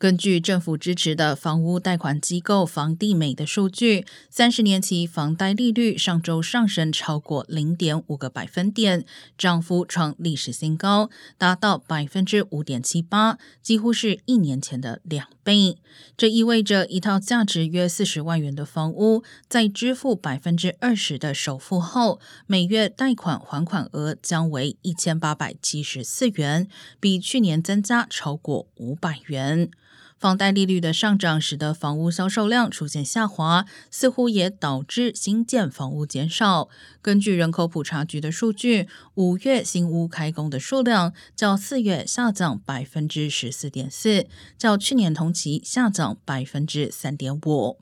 根据政府支持的房屋贷款机构房地美的数据，三十年期房贷利率上周上升超过零点五个百分点，涨幅创历史新高，达到百分之五点七八，几乎是一年前的两倍。这意味着一套价值约四十万元的房屋，在支付百分之二十的首付后，每月贷款还款额将为一千八百七十四元，比去年增加超过五百元。房贷利率的上涨使得房屋销售量出现下滑，似乎也导致新建房屋减少。根据人口普查局的数据，五月新屋开工的数量较四月下降百分之十四点四，较去年同期下降百分之三点五。